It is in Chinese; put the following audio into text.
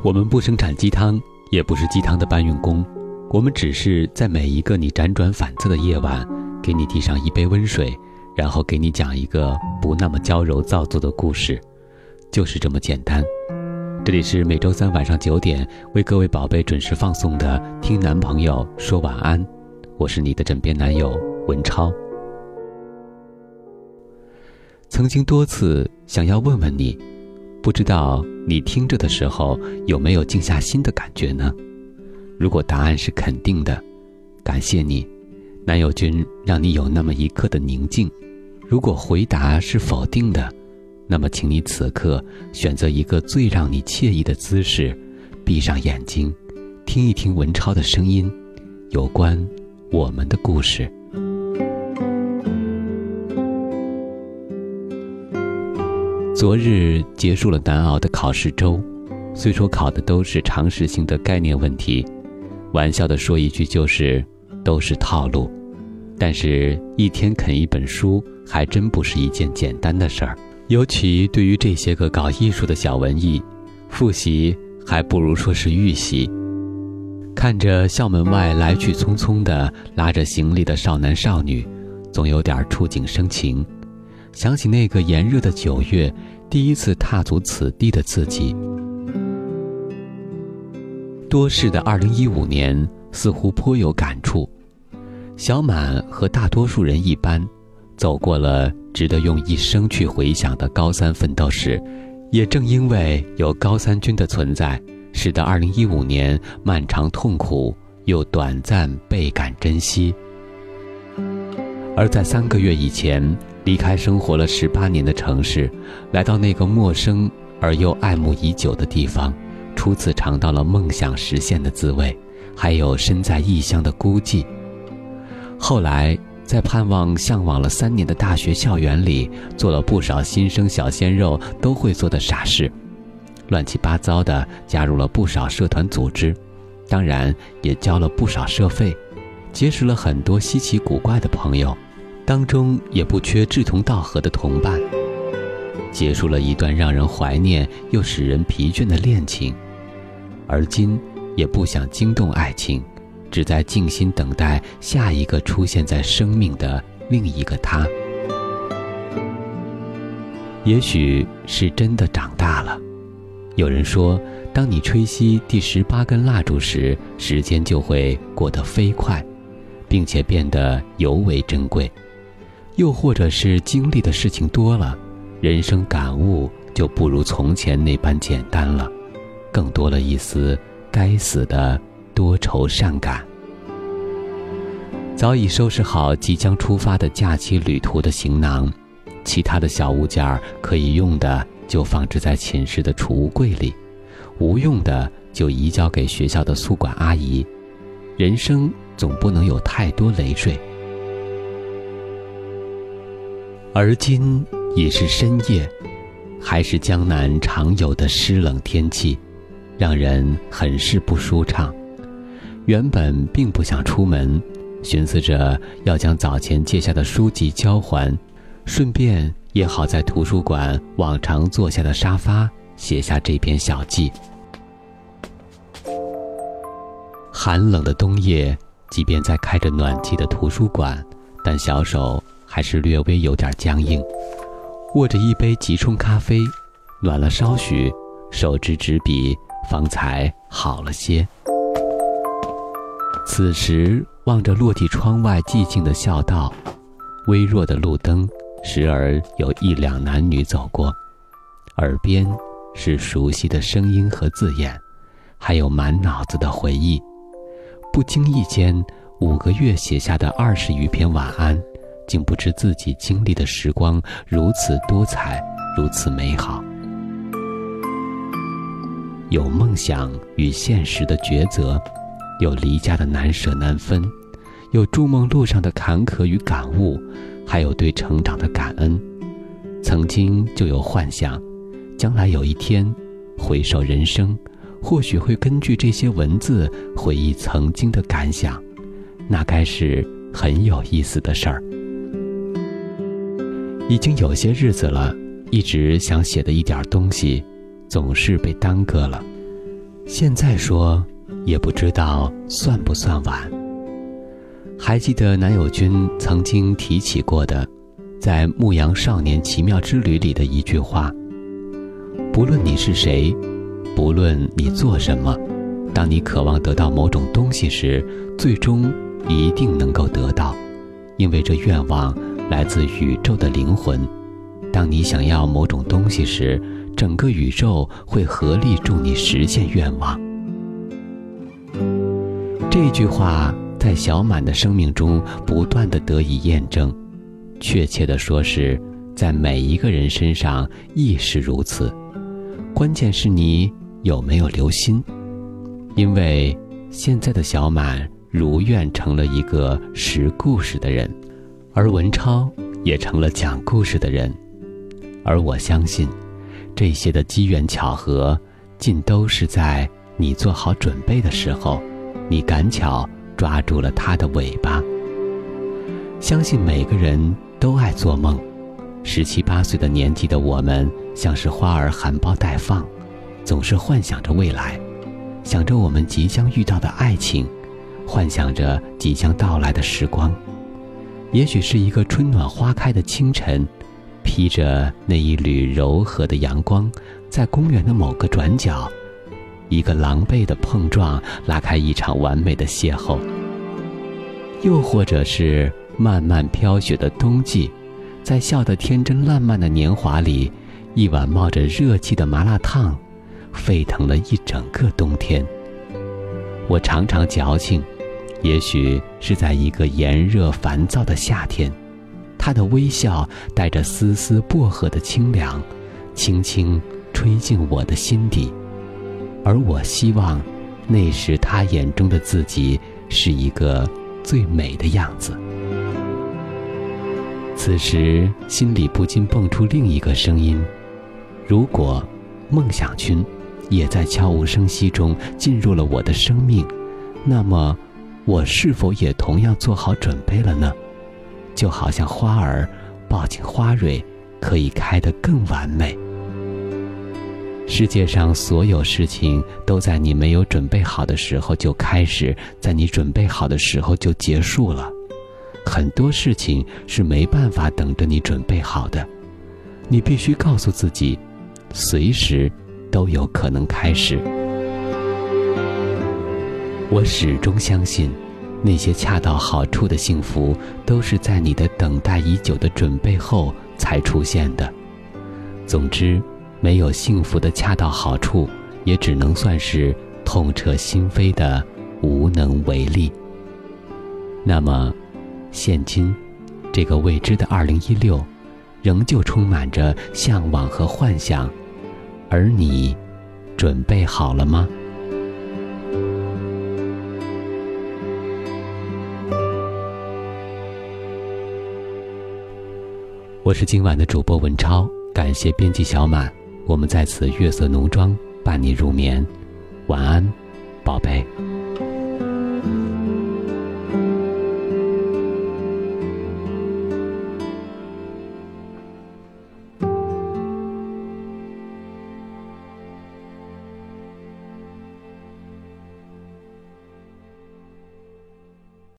我们不生产鸡汤，也不是鸡汤的搬运工，我们只是在每一个你辗转反侧的夜晚，给你递上一杯温水，然后给你讲一个不那么娇柔造作的故事，就是这么简单。这里是每周三晚上九点为各位宝贝准时放送的《听男朋友说晚安》，我是你的枕边男友文超。曾经多次想要问问你。不知道你听着的时候有没有静下心的感觉呢？如果答案是肯定的，感谢你，男友君让你有那么一刻的宁静；如果回答是否定的，那么请你此刻选择一个最让你惬意的姿势，闭上眼睛，听一听文超的声音，有关我们的故事。昨日结束了难熬的考试周，虽说考的都是常识性的概念问题，玩笑的说一句就是都是套路，但是一天啃一本书还真不是一件简单的事儿，尤其对于这些个搞艺术的小文艺，复习还不如说是预习。看着校门外来去匆匆的拉着行李的少男少女，总有点触景生情。想起那个炎热的九月，第一次踏足此地的自己。多事的二零一五年似乎颇有感触。小满和大多数人一般，走过了值得用一生去回想的高三奋斗史。也正因为有高三军的存在，使得二零一五年漫长痛苦又短暂倍感珍惜。而在三个月以前。离开生活了十八年的城市，来到那个陌生而又爱慕已久的地方，初次尝到了梦想实现的滋味，还有身在异乡的孤寂。后来，在盼望、向往了三年的大学校园里，做了不少新生小鲜肉都会做的傻事，乱七八糟的加入了不少社团组织，当然也交了不少社费，结识了很多稀奇古怪的朋友。当中也不缺志同道合的同伴，结束了一段让人怀念又使人疲倦的恋情，而今也不想惊动爱情，只在静心等待下一个出现在生命的另一个他。也许是真的长大了。有人说，当你吹熄第十八根蜡烛时，时间就会过得飞快，并且变得尤为珍贵。又或者是经历的事情多了，人生感悟就不如从前那般简单了，更多了一丝该死的多愁善感。早已收拾好即将出发的假期旅途的行囊，其他的小物件可以用的就放置在寝室的储物柜里，无用的就移交给学校的宿管阿姨。人生总不能有太多累赘。而今已是深夜，还是江南常有的湿冷天气，让人很是不舒畅。原本并不想出门，寻思着要将早前借下的书籍交还，顺便也好在图书馆往常坐下的沙发写下这篇小记。寒冷的冬夜，即便在开着暖气的图书馆，但小手。还是略微有点僵硬，握着一杯即冲咖啡，暖了稍许，手执纸笔方才好了些。此时望着落地窗外寂静的校道，微弱的路灯，时而有一两男女走过，耳边是熟悉的声音和字眼，还有满脑子的回忆。不经意间，五个月写下的二十余篇晚安。竟不知自己经历的时光如此多彩，如此美好。有梦想与现实的抉择，有离家的难舍难分，有筑梦路上的坎坷与感悟，还有对成长的感恩。曾经就有幻想，将来有一天，回首人生，或许会根据这些文字回忆曾经的感想，那该是很有意思的事儿。已经有些日子了，一直想写的一点东西，总是被耽搁了。现在说，也不知道算不算晚。还记得男友君曾经提起过的，在《牧羊少年奇妙之旅》里的一句话：“不论你是谁，不论你做什么，当你渴望得到某种东西时，最终一定能够得到，因为这愿望来自宇宙的灵魂。当你想要某种东西时，整个宇宙会合力助你实现愿望。”这句话。在小满的生命中不断的得以验证，确切的说是，在每一个人身上亦是如此。关键是你有没有留心，因为现在的小满如愿成了一个识故事的人，而文超也成了讲故事的人。而我相信，这些的机缘巧合，尽都是在你做好准备的时候，你赶巧。抓住了他的尾巴。相信每个人都爱做梦，十七八岁的年纪的我们，像是花儿含苞待放，总是幻想着未来，想着我们即将遇到的爱情，幻想着即将到来的时光。也许是一个春暖花开的清晨，披着那一缕柔和的阳光，在公园的某个转角。一个狼狈的碰撞，拉开一场完美的邂逅；又或者是漫漫飘雪的冬季，在笑得天真烂漫的年华里，一碗冒着热气的麻辣烫，沸腾了一整个冬天。我常常矫情，也许是在一个炎热烦躁的夏天，他的微笑带着丝丝薄荷的清凉，轻轻吹进我的心底。而我希望，那时他眼中的自己是一个最美的样子。此时心里不禁蹦出另一个声音：如果梦想君也在悄无声息中进入了我的生命，那么我是否也同样做好准备了呢？就好像花儿抱紧花蕊，可以开得更完美。世界上所有事情都在你没有准备好的时候就开始，在你准备好的时候就结束了。很多事情是没办法等着你准备好的，你必须告诉自己，随时都有可能开始。我始终相信，那些恰到好处的幸福，都是在你的等待已久的准备后才出现的。总之。没有幸福的恰到好处，也只能算是痛彻心扉的无能为力。那么，现今这个未知的二零一六，仍旧充满着向往和幻想，而你，准备好了吗？我是今晚的主播文超，感谢编辑小满。我们在此月色浓妆伴你入眠，晚安，宝贝。